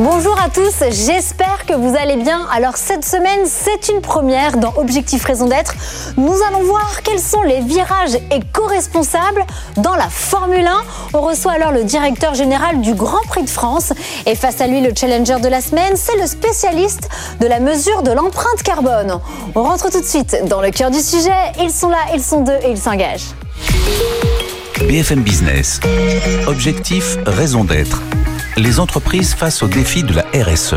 Bonjour à tous, j'espère que vous allez bien. Alors cette semaine, c'est une première dans Objectif Raison d'être. Nous allons voir quels sont les virages éco-responsables dans la Formule 1. On reçoit alors le directeur général du Grand Prix de France et face à lui le challenger de la semaine, c'est le spécialiste de la mesure de l'empreinte carbone. On rentre tout de suite dans le cœur du sujet. Ils sont là, ils sont deux et ils s'engagent. BFM Business. Objectif, raison d'être les entreprises face au défi de la RSE.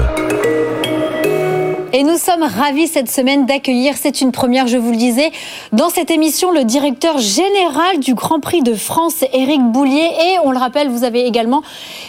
Et nous sommes ravis cette semaine d'accueillir, c'est une première, je vous le disais, dans cette émission, le directeur général du Grand Prix de France, Éric Boulier. Et on le rappelle, vous avez également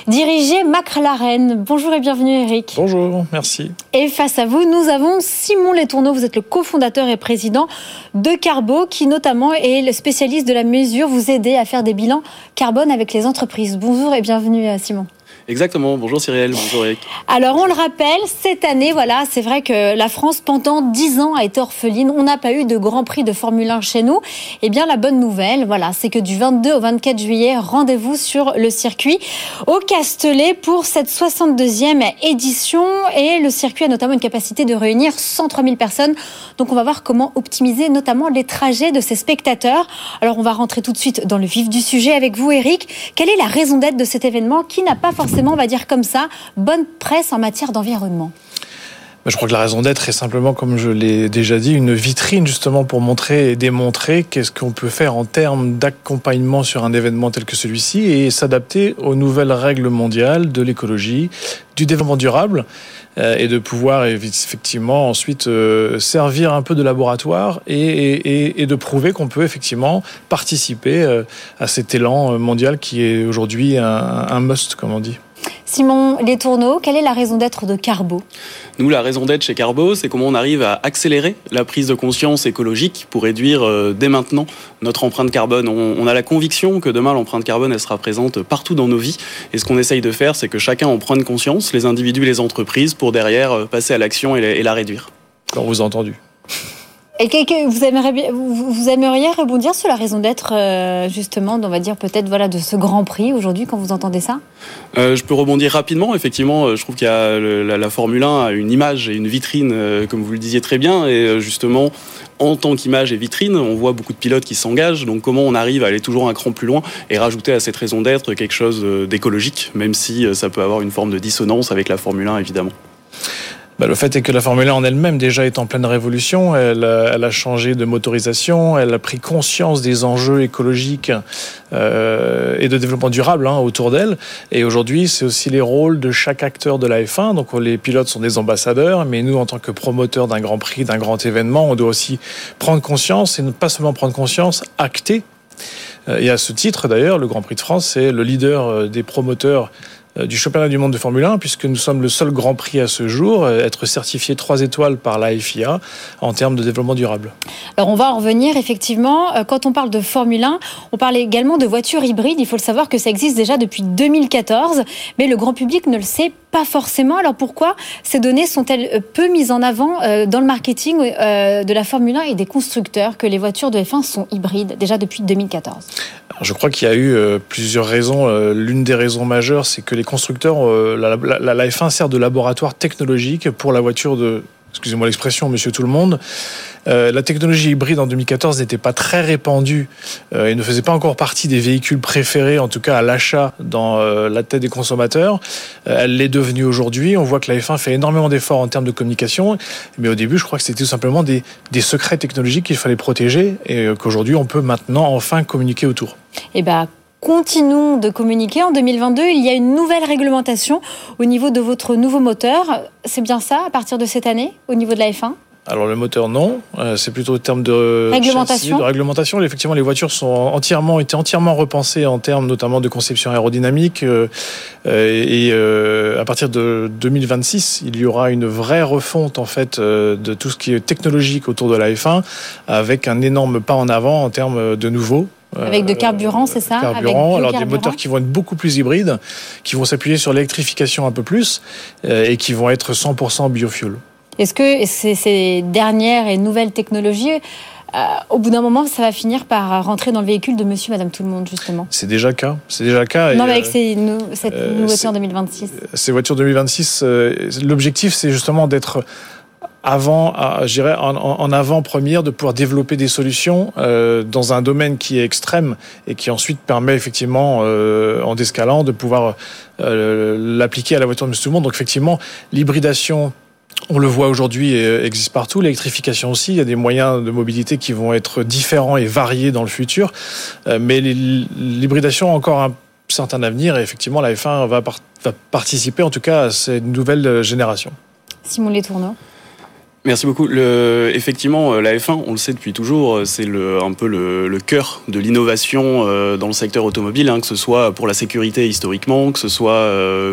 dirigé McLaren. Bonjour et bienvenue, Éric. Bonjour, merci. Et face à vous, nous avons Simon Letourneau. Vous êtes le cofondateur et président de Carbo, qui notamment est le spécialiste de la mesure. Vous aidez à faire des bilans carbone avec les entreprises. Bonjour et bienvenue, Simon. Exactement. Bonjour Cyril, bonjour Eric. Alors on le rappelle, cette année, voilà, c'est vrai que la France pendant 10 ans a été orpheline. On n'a pas eu de Grand Prix de Formule 1 chez nous. Eh bien la bonne nouvelle, voilà, c'est que du 22 au 24 juillet, rendez-vous sur le circuit au Castellet pour cette 62e édition et le circuit a notamment une capacité de réunir 103 000 personnes. Donc on va voir comment optimiser notamment les trajets de ces spectateurs. Alors on va rentrer tout de suite dans le vif du sujet avec vous Eric. Quelle est la raison d'être de cet événement qui n'a pas forcément on va dire comme ça, bonne presse en matière d'environnement je crois que la raison d'être est simplement, comme je l'ai déjà dit, une vitrine justement pour montrer et démontrer qu'est-ce qu'on peut faire en termes d'accompagnement sur un événement tel que celui-ci et s'adapter aux nouvelles règles mondiales de l'écologie, du développement durable euh, et de pouvoir effectivement ensuite euh, servir un peu de laboratoire et, de prouver qu'on peut effectivement participer euh, à cet élan mondial qui est aujourd'hui un, un must, comme on dit. Simon Les Tourneaux, quelle est la raison d'être de Carbo? Nous, la raison d'être chez Carbo, c'est comment on arrive à accélérer la prise de conscience écologique pour réduire euh, dès maintenant notre empreinte carbone. On, a la conviction que demain, l'empreinte carbone, elle sera présente partout dans nos vies. Et ce qu'on essaye de faire, c'est que chacun en prenne conscience, les individus et les entreprises, pour derrière euh, passer à l'action et, la réduire. On vous a entendu. Vous aimeriez, rebondir sur la raison d'être, euh, justement, on va peut-être voilà, de ce Grand Prix aujourd'hui, quand vous entendez ça? Euh, Je peux rebondir rapidement. Effectivement, euh, je trouve qu'il la, Formule 1 a une image et une vitrine, comme vous le disiez très bien. Et justement, en tant qu'image et vitrine, on voit beaucoup de pilotes qui s'engagent. Donc comment on arrive à aller toujours un cran plus loin et rajouter à cette raison d'être quelque chose d'écologique, même si ça peut avoir une forme de dissonance avec la Formule 1, évidemment bah, le fait est que la Formule 1 en elle-même déjà est en pleine révolution. Elle, elle, a changé de motorisation, elle a pris conscience des enjeux écologiques euh, et de développement durable hein, autour d'elle. Et aujourd'hui, c'est aussi les rôles de chaque acteur de la F1. Donc les pilotes sont des ambassadeurs, mais nous, en tant que promoteurs d'un grand prix, d'un grand événement, on doit aussi prendre conscience et ne pas seulement prendre conscience, acter. Euh, et à ce titre, d'ailleurs, le Grand Prix de France, c'est le leader euh, des promoteurs euh, du championnat du monde de Formule 1, puisque nous sommes le seul Grand Prix à ce jour, euh, être certifié 3 étoiles par la FIA en termes de développement durable. Alors on va en revenir effectivement. Euh, quand on parle de Formule 1, on parle également de voitures hybrides. Il faut le savoir que ça existe déjà depuis 2014, mais le grand public ne le sait pas forcément. Alors pourquoi ces données sont-elles peu mises en avant dans le marketing de la Formule 1 et des constructeurs que les voitures de F1 sont hybrides déjà depuis 2014 Je crois qu'il y a eu plusieurs raisons. L'une des raisons majeures, c'est que les constructeurs, euh, la, la, F1 sert de laboratoire technologique pour la voiture de, excusez-moi l'expression, monsieur tout le monde. Euh, la technologie hybride en 2014 n'était pas très répandue euh, et ne faisait pas encore partie des véhicules préférés, en tout cas à l'achat dans la tête des consommateurs. elle l'est devenue aujourd'hui. On voit que la F1 fait énormément d'efforts en termes de communication, mais au début, je crois que c'était tout simplement des, secrets technologiques qu'il fallait protéger et qu'aujourd'hui, on peut maintenant enfin communiquer autour. Et eh ben, continuons de communiquer. En 2022, il y a une nouvelle réglementation au niveau de votre nouveau moteur. C'est bien ça, à partir de cette année, au niveau de la F1 alors le moteur non, euh, c'est plutôt au terme de réglementation. de réglementation. Effectivement, les voitures sont entièrement été entièrement repensées en termes notamment de conception aérodynamique euh, euh, et à partir de 2026, il y aura une vraie refonte en fait de tout ce qui est technologique autour de la F1 avec un énorme pas en avant en termes de nouveaux avec de carburant, c'est ça? Carburant, alors des moteurs qui vont être beaucoup plus hybrides, qui vont s'appuyer sur l'électrification un peu plus euh, et qui vont être 100% biofuel. Est-ce que ces dernières et nouvelles technologies euh, au bout d'un moment, ça va finir par rentrer dans le véhicule de monsieur, madame, tout le monde, justement? C'est déjà le cas. C'est déjà le cas. Non, mais avec euh, cette euh, nouvelle voiture 2026. Ces voitures 2026, l'objectif, c'est justement d'être avant, je dirais, en, avant-première de pouvoir développer des solutions dans un domaine qui est extrême et qui ensuite permet effectivement, en descalant, de pouvoir l'appliquer à la voiture de tout le monde. Donc effectivement, l'hybridation on le voit aujourd'hui euh, existe partout. L'électrification aussi, il y a des moyens de mobilité qui vont être différents et variés dans le futur. Euh, mais l'hybridation a encore un certain avenir et effectivement la F1 va, participer en tout cas à cette nouvelle euh, génération. Simon Letourneau Merci beaucoup. Le, effectivement, euh, la F1, on le sait depuis toujours, euh, c'est le, un peu le, le cœur de l'innovation euh, dans le secteur automobile, hein, que ce soit pour la sécurité historiquement, que ce soit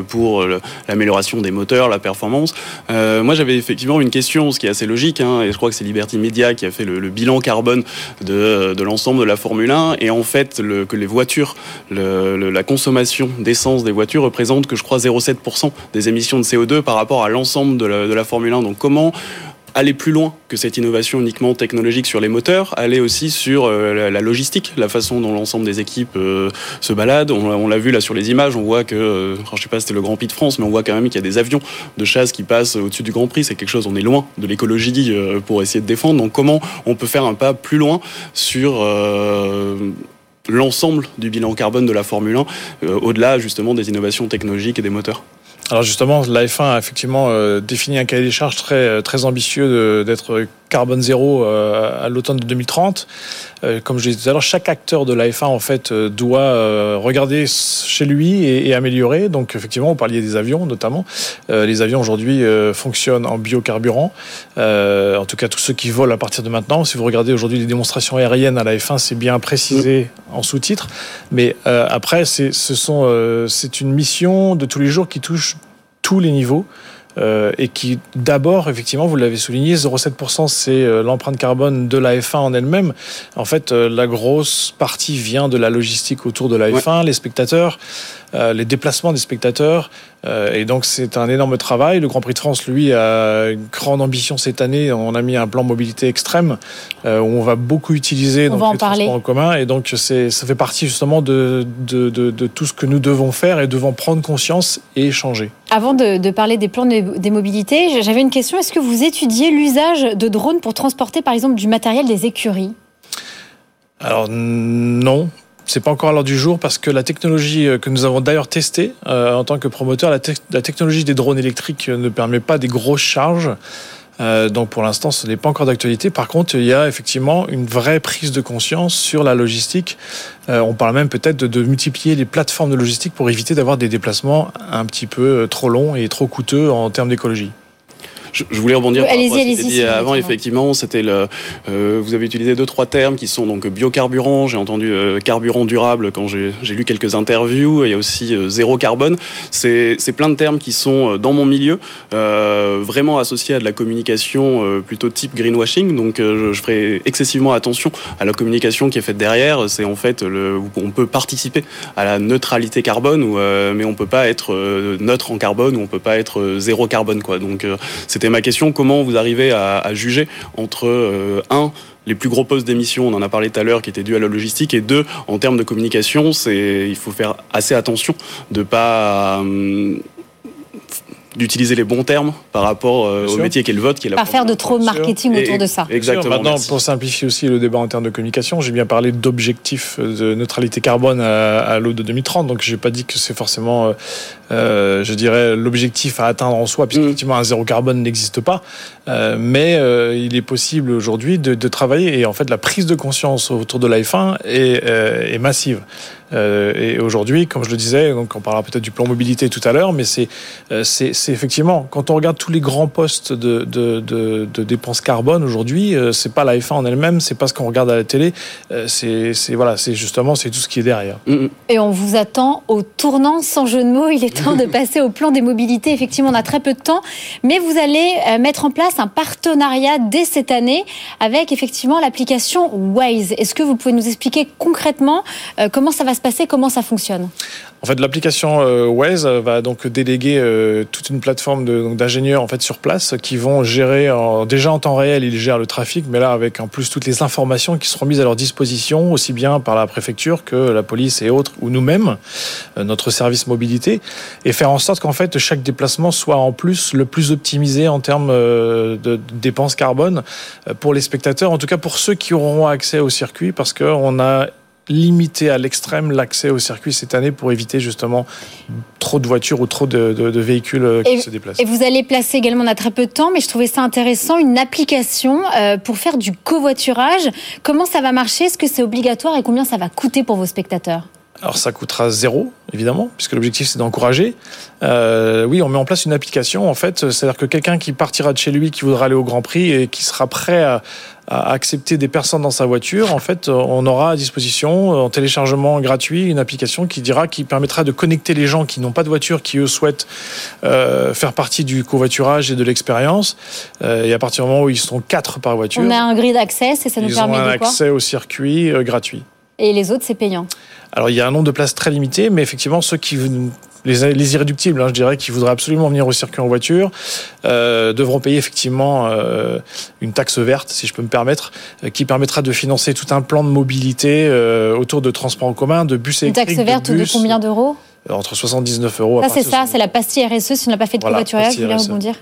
pour l'amélioration des moteurs, la performance. Euh, moi, j'avais effectivement une question, ce qui est assez logique, hein, et je crois que c'est Liberty Media qui a fait le, bilan carbone de, de l'ensemble de la Formule 1, et en fait, le, que les voitures, la consommation d'essence des voitures représente que je crois 0,7% des émissions de CO2 par rapport à l'ensemble de de la Formule 1. Donc comment aller plus loin que cette innovation uniquement technologique sur les moteurs, aller aussi sur euh, la, logistique, la façon dont l'ensemble des équipes euh, se baladent. On, l'a vu là sur les images, on voit que, euh, je sais pas c'était le Grand Prix de France, mais on voit quand même qu'il y a des avions de chasse qui passent au-dessus du Grand Prix. C'est quelque chose, on est loin de l'écologie pour essayer de défendre. Donc comment on peut faire un pas plus loin sur l'ensemble du bilan carbone de la Formule 1, au-delà justement des innovations technologiques et des moteurs? Alors justement, la F1 a effectivement euh, défini un cahier des charges très, euh, très ambitieux d'être carbone zéro euh, à l'automne de 2030. Comme je disais tout à l'heure, chaque acteur de la F1 en fait doit regarder chez lui et, améliorer. Donc effectivement, on parlait des avions notamment. Les avions aujourd'hui fonctionnent en biocarburant. En tout cas, tous ceux qui volent à partir de maintenant. Si vous regardez aujourd'hui les démonstrations aériennes à la F1, c'est bien précisé en sous-titres. Mais après, c'est une mission de tous les jours qui touche tous les niveaux. Euh, et qui d'abord, effectivement, vous l'avez souligné, 0,7% c'est euh, l'empreinte carbone de la F1 en elle-même. En fait, euh, la grosse partie vient de la logistique autour de la F1, les spectateurs, les déplacements des spectateurs, et donc c'est un énorme travail. Le Grand Prix de France, lui, a une grande ambition cette année. On a mis un plan mobilité extrême où on va beaucoup utiliser donc, les transports en commun, et donc c'est ça fait partie justement de, de, de, de tout ce que nous devons faire et devons prendre conscience et changer. Avant de, parler des plans des mobilités, j'avais une question. Est-ce que vous étudiez l'usage de drones pour transporter, par exemple, du matériel des écuries? Alors non, c'est pas encore à l'heure du jour parce que la technologie euh, que nous avons d'ailleurs testée euh, en tant que promoteur, la, technologie des drones électriques ne permet pas des grosses charges. Euh, donc pour l'instant, ce n'est pas encore d'actualité. Par contre, il y a effectivement une vraie prise de conscience sur la logistique. Euh, on parle même peut-être de, multiplier les plateformes de logistique pour éviter d'avoir des déplacements un petit peu euh, trop longs et trop coûteux en termes d'écologie. Je, voulais rebondir sur ce qui dit avant. Effectivement, c'était le. Euh, vous avez utilisé deux trois termes qui sont donc biocarburant. J'ai entendu euh, carburant durable quand j'ai lu quelques interviews. Il y a aussi euh, zéro carbone. C'est plein de termes qui sont dans mon milieu vraiment associés à de la communication plutôt type greenwashing. Donc, je, je, ferai excessivement attention à la communication qui est faite derrière. C'est en fait le, on peut participer à la neutralité carbone, ou, mais on peut pas être neutre en carbone ou on peut pas être zéro carbone quoi. Donc, c'est c'était ma question. Comment vous arrivez à, juger entre, euh, un, les plus gros postes d'émission, on en a parlé tout à l'heure, qui étaient dus à la logistique, et deux, en termes de communication, c'est il faut faire assez attention de pas euh, d'utiliser les bons termes par rapport euh, au métier qui est le vote, qui est la Pas faire de trop de marketing autour de ça. Exactement. Maintenant, pour simplifier aussi le débat en termes de communication, j'ai bien parlé d'objectifs de neutralité carbone à, à l'eau de 2030, donc j'ai pas dit que c'est forcément, euh, euh, je dirais, l'objectif à atteindre en soi, puisque mm. effectivement un zéro carbone n'existe pas, euh, mais euh, il est possible aujourd'hui de, de, travailler et en fait la prise de conscience autour de l'iPhone est, est massive. Euh, et aujourd'hui, comme je le disais, donc on parlera peut-être du plan mobilité tout à l'heure, mais c'est euh, effectivement quand on regarde tous les grands postes de, de, de, de dépenses carbone aujourd'hui, euh, c'est pas la F1 en elle-même, c'est pas ce qu'on regarde à la télé, c'est voilà, c'est justement c'est tout ce qui est derrière. Mm, mm. Et on vous attend au tournant, sans jeu de mots. Il est temps de passer au plan des mobilités. Effectivement, on a très peu de temps, mais vous allez mettre en place un partenariat dès cette année avec effectivement l'application Waze. Est-ce que vous pouvez nous expliquer concrètement comment ça va se Comment ça fonctionne en fait, l'application euh, Waze va donc déléguer euh, toute une plateforme d'ingénieurs en fait sur place qui vont gérer déjà en temps réel, ils gèrent le trafic, mais là avec en plus toutes les informations qui seront mises à leur disposition, aussi bien par la préfecture que la police et autres, ou nous-mêmes, euh, notre service mobilité, et faire en sorte qu'en fait chaque déplacement soit en plus le plus optimisé en termes de dépenses carbone pour les spectateurs, en tout cas pour ceux qui auront accès au circuit, parce qu'on a limiter à l'extrême l'accès au circuit cette année pour éviter justement trop de voitures ou trop de, véhicules euh, qui se déplacent. Et vous allez placer également, on a très peu de temps, mais je trouvais ça intéressant, une application euh, pour faire du covoiturage. Comment ça va marcher? Est-ce que c'est obligatoire et combien ça va coûter pour vos spectateurs? Alors ça coûtera zéro, évidemment, puisque l'objectif c'est d'encourager. Euh, oui, on met en place une application, en fait, c'est-à-dire que quelqu'un qui partira de chez lui, qui voudra aller au Grand Prix et qui sera prêt à, accepter des personnes dans sa voiture, en fait, on aura à disposition, en téléchargement gratuit, une application qui dira, qui permettra de connecter les gens qui n'ont pas de voiture, qui eux souhaitent euh, faire partie du covoiturage et de l'expérience. Euh, et à partir du moment où ils sont quatre par voiture, on a un grid d'accès et ça nous permet ont un accès au circuit gratuit. Et les autres, c'est payant. Alors il y a un nombre de places très limité, mais effectivement ceux qui les, les irréductibles, hein, je dirais, qui voudraient absolument venir au circuit en voiture, euh, devront payer effectivement euh, une taxe verte, si je peux me permettre, euh, qui permettra de financer tout un plan de mobilité autour de transports en commun, de bus électriques. Une taxe verte de, combien d'euros? Entre 79 euros. Ça c'est ça, c'est la pastille RSE. Si on n'a pas fait de voilà, covoiturage, vous voulez rebondir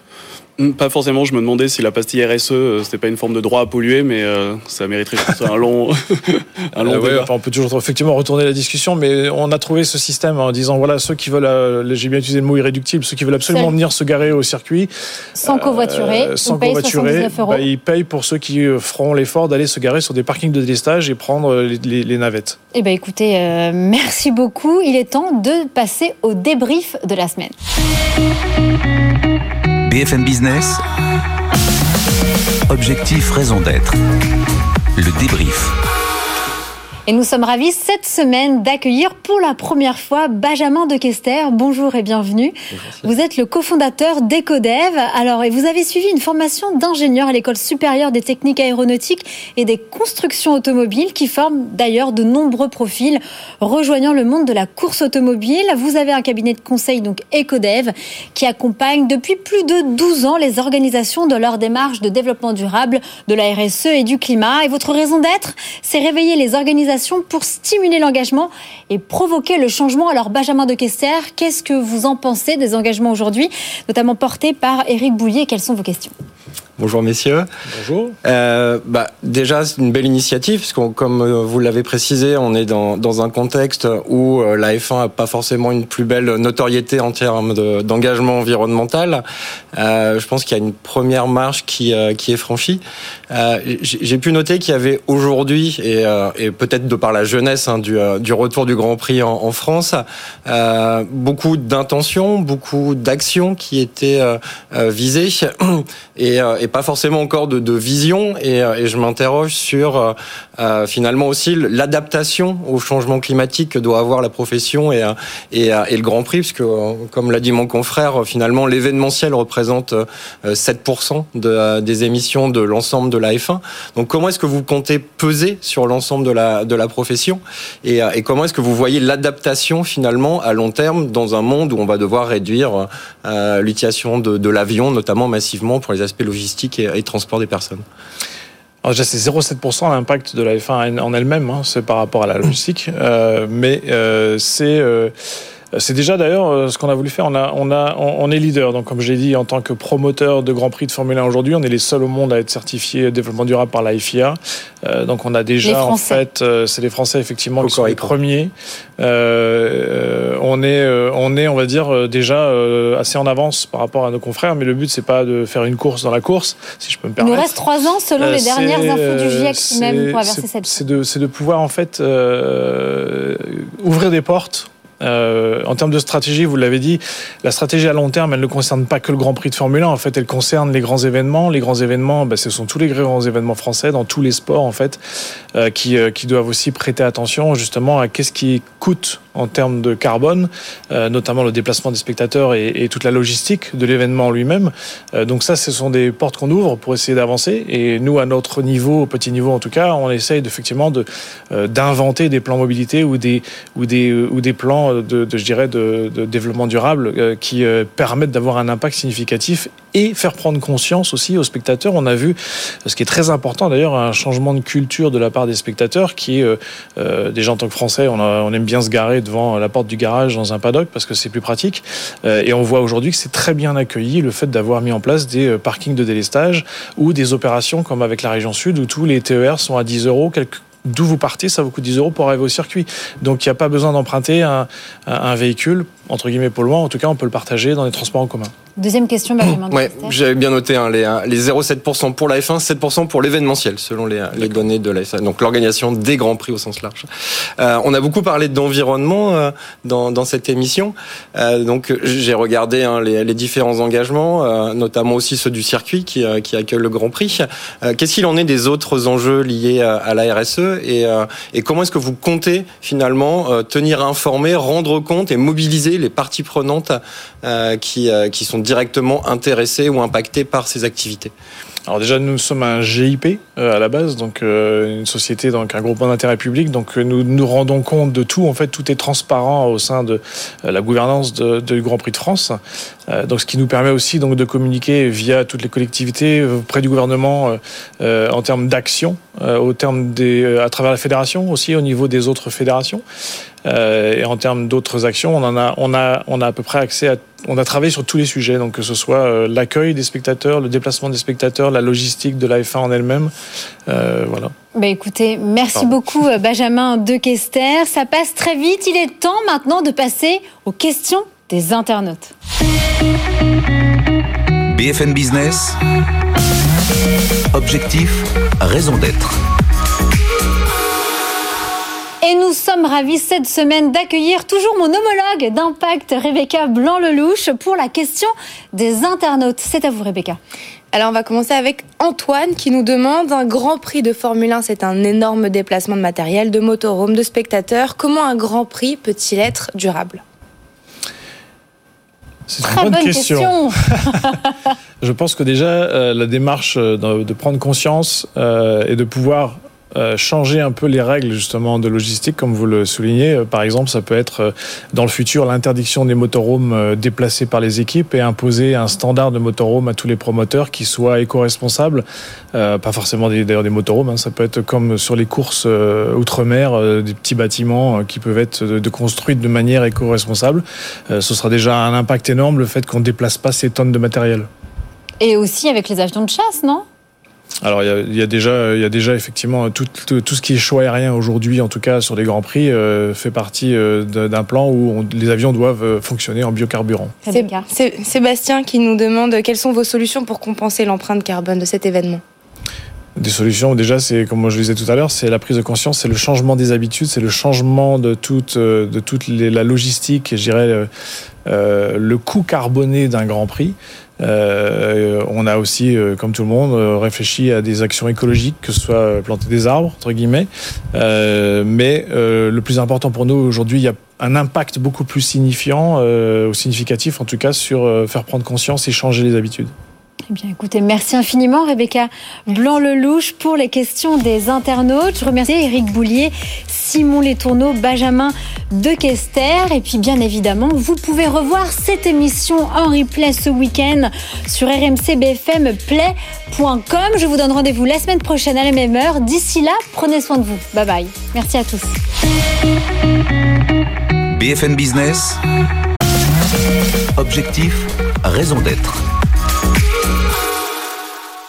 pas forcément, je me demandais si la pastille RSE, euh, c'était pas une forme de droit à polluer, mais euh, ça mériterait un long, un long euh, on peut toujours effectivement retourner la discussion, mais on a trouvé ce système en disant voilà, ceux qui veulent, j'ai bien utilisé le mot irréductible, ceux qui veulent absolument venir se garer au circuit. Sans covoiturer, sans covoiturer, bah, ils payent pour ceux qui feront l'effort d'aller se garer sur des parkings de délestage et prendre les, navettes. Eh ben écoutez, merci beaucoup. Il est temps de passer au débrief de la semaine. BFM Business. Objectif, raison d'être. Le débrief. Et nous sommes ravis cette semaine d'accueillir pour la première fois Benjamin de Kester. Bonjour et bienvenue. vous êtes le cofondateur d'EcoDev. Alors, et vous avez suivi une formation d'ingénieur à l'école supérieure des techniques aéronautiques et des constructions automobiles qui forme d'ailleurs de nombreux profils rejoignant le monde de la course automobile. Vous avez un cabinet de conseil, donc EcoDev, qui accompagne depuis plus de 12 ans les organisations de leur démarche de développement durable, de la RSE et du climat. Et votre raison d'être, c'est réveiller les organisations pour stimuler l'engagement et provoquer le changement. Alors Benjamin de Kester, qu'est-ce que vous en pensez des engagements aujourd'hui, notamment portés par Éric Bouillet Quelles sont vos questions? Bonjour messieurs. Bonjour. Euh, bah, déjà, c'est une belle initiative, parce que comme euh, vous l'avez précisé, on est dans, dans un contexte où euh, la F1 n'a pas forcément une plus belle notoriété en termes d'engagement environnemental. Euh, je pense qu'il y a une première marche qui, euh, qui est franchie. Euh, J'ai pu noter qu'il y avait aujourd'hui, et, et peut-être de par la jeunesse hein, du, du, retour du Grand Prix en, en France, beaucoup d'intentions, beaucoup d'actions qui étaient visées. Et, et pas forcément encore de, vision. Et, euh, et je m'interroge sur euh, euh, finalement aussi l'adaptation au changement climatique que doit avoir la profession et, et, le Grand Prix, puisque comme l'a dit mon confrère, finalement l'événementiel représente 7% de, des émissions de l'ensemble de la F1. Donc comment est-ce que vous comptez peser sur l'ensemble de la, de la profession? Et, comment est-ce que vous voyez l'adaptation finalement à long terme dans un monde où on va devoir réduire l'utilisation de l'avion, notamment massivement pour les aspects logistiques? Et, transport des personnes. Déjà, c'est 0,7% l'impact de la F1 en elle-même, hein, c'est par rapport à la logistique, euh, mais euh, c'est euh, c'est déjà d'ailleurs euh, ce qu'on a voulu faire. On, a, on, a, on est leader. Donc, comme je l'ai dit, en tant que promoteur de Grand Prix de Formule 1 aujourd'hui, on est les seuls au monde à être certifiés développement durable par la FIA. Euh, donc, on a déjà, en fait, euh, c'est les Français effectivement qui sont les premiers. Euh, on est, on est, on va dire, déjà assez en avance par rapport à nos confrères. Mais le but, c'est pas de faire une course dans la course, si je peux me permettre. Il nous reste trois ans, selon les dernières infos du GIEC, même pour averser cette. C'est de, de pouvoir en fait ouvrir des portes euh, en termes de stratégie, vous l'avez dit, la stratégie à long terme, elle ne concerne pas que le Grand Prix de Formule 1. En fait, elle concerne les grands événements. Les grands événements, ben, ce sont tous les grands événements français dans tous les sports, en fait, euh, qui, euh, qui doivent aussi prêter attention justement à qu'est-ce qui coûte en termes de carbone, notamment le déplacement des spectateurs et, toute la logistique de l'événement lui-même. donc ça, ce sont des portes qu'on ouvre pour essayer d'avancer. Et nous, à notre niveau, au petit niveau en tout cas, on essaye effectivement de d'inventer des plans mobilité ou des plans de, je dirais de développement durable qui permettent d'avoir un impact significatif et faire prendre conscience aussi aux spectateurs. On a vu, ce qui est très important d'ailleurs, un changement de culture de la part des spectateurs qui est, euh, euh, déjà en tant que Français, on, on, aime bien se garer devant la porte du garage dans un paddock parce que c'est plus pratique. Euh, et on voit aujourd'hui que c'est très bien accueilli le fait d'avoir mis en place des parkings de délestage ou des opérations comme avec la région sud où tous les TER sont à 10 euros, d'où vous partez, ça vous coûte 10 euros pour arriver au circuit. Donc il n'y a pas besoin d'emprunter un, un, véhicule, entre guillemets, polluant. En tout cas, on peut le partager dans les transports en commun. Deuxième question, Benjamin. Ouais, j'avais bien noté hein, les, les 0,7% pour la F1, 7% pour l'événementiel, selon les, les, données de la F1. Donc l'organisation des grands prix au sens large. Euh, on a beaucoup parlé d'environnement euh, dans, dans, cette émission. Euh, donc j'ai regardé hein, les, les, différents engagements, euh, notamment aussi ceux du circuit qui, euh, qui accueille le Grand Prix. Euh, qu'est-ce qu'il en est des autres enjeux liés à, à la RSE et, et comment est-ce que vous comptez finalement tenir informé, rendre compte et mobiliser les parties prenantes qui, qui sont directement intéressés ou impactés par ces activités? Alors déjà, nous sommes un GIP euh, à la base, donc euh, une société, donc un groupement d'intérêt public. Donc euh, nous nous rendons compte de tout. En fait, tout est transparent au sein de la gouvernance du Grand Prix de France. donc ce qui nous permet aussi donc de communiquer via toutes les collectivités auprès du gouvernement en termes d'action, au terme des, à travers la fédération aussi, au niveau des autres fédérations. Et en termes d'autres actions, on en a, on a, on a à peu près accès à on a travaillé sur tous les sujets, donc que ce soit euh, l'accueil des spectateurs, le déplacement des spectateurs, la logistique de la F1 en elle-même. Euh, voilà. Bah écoutez, merci beaucoup euh, Benjamin de Kester. Ça passe très vite. Il est temps maintenant de passer aux questions des internautes. BFM Business. Objectif, raison d'être. Et nous sommes ravis cette semaine d'accueillir toujours mon homologue d'impact, Rebecca Blanc-Lelouch, pour la question des internautes. C'est à vous, Rebecca. Alors on va commencer avec Antoine qui nous demande un Grand Prix de Formule 1, c'est un énorme déplacement de matériel, de motorhome, de spectateurs. Comment un Grand Prix peut-il être durable? C'est une bonne, question. Je pense que déjà, euh, la démarche euh, de, prendre conscience euh, et de pouvoir euh, changer un peu les règles justement de logistique, comme vous le soulignez. Euh, par exemple, ça peut être euh, dans le futur l'interdiction des motorhomes déplacés par les équipes et imposer un standard de motorhome à tous les promoteurs qui soient éco-responsables. pas forcément d'ailleurs des, motorhomes, hein. ça peut être comme sur les courses outre-mer, des petits bâtiments qui peuvent être de, construits de manière éco-responsable. ce sera déjà un impact énorme le fait qu'on ne déplace pas ces tonnes de matériel. Et aussi avec les avions de chasse, non? Alors il y, a, déjà, il y a déjà effectivement tout, tout, ce qui est choix aérien aujourd'hui, en tout cas sur les grands prix, euh, fait partie euh, d'un plan où les avions doivent euh, fonctionner en biocarburant. C'est Sébastien qui nous demande quelles sont vos solutions pour compenser l'empreinte carbone de cet événement? Des solutions, déjà, c'est comme je le disais tout à l'heure, c'est la prise de conscience, c'est le changement des habitudes, c'est le changement de toute, de toute la logistique, je dirais, le coût carboné d'un Grand Prix. Euh, on a aussi, euh, comme tout le monde, euh, réfléchi à des actions écologiques, que ce soit planter des arbres, entre guillemets. mais le plus important pour nous aujourd'hui, il y a un impact beaucoup plus signifiant, ou significatif en tout cas, sur faire prendre conscience et changer les habitudes. Eh bien, écoutez, merci infiniment, Rebecca Blanc-Lelouch, pour les questions des internautes. Je remercie Eric Boulier, Simon Letourneau, Benjamin de. Et puis, bien évidemment, vous pouvez revoir cette émission en replay ce week-end sur rmcbfmplay.com. Je vous donne rendez-vous la semaine prochaine à la même heure. D'ici là, prenez soin de vous. Bye bye. Merci à tous. BFM Business. Objectif, raison d'être.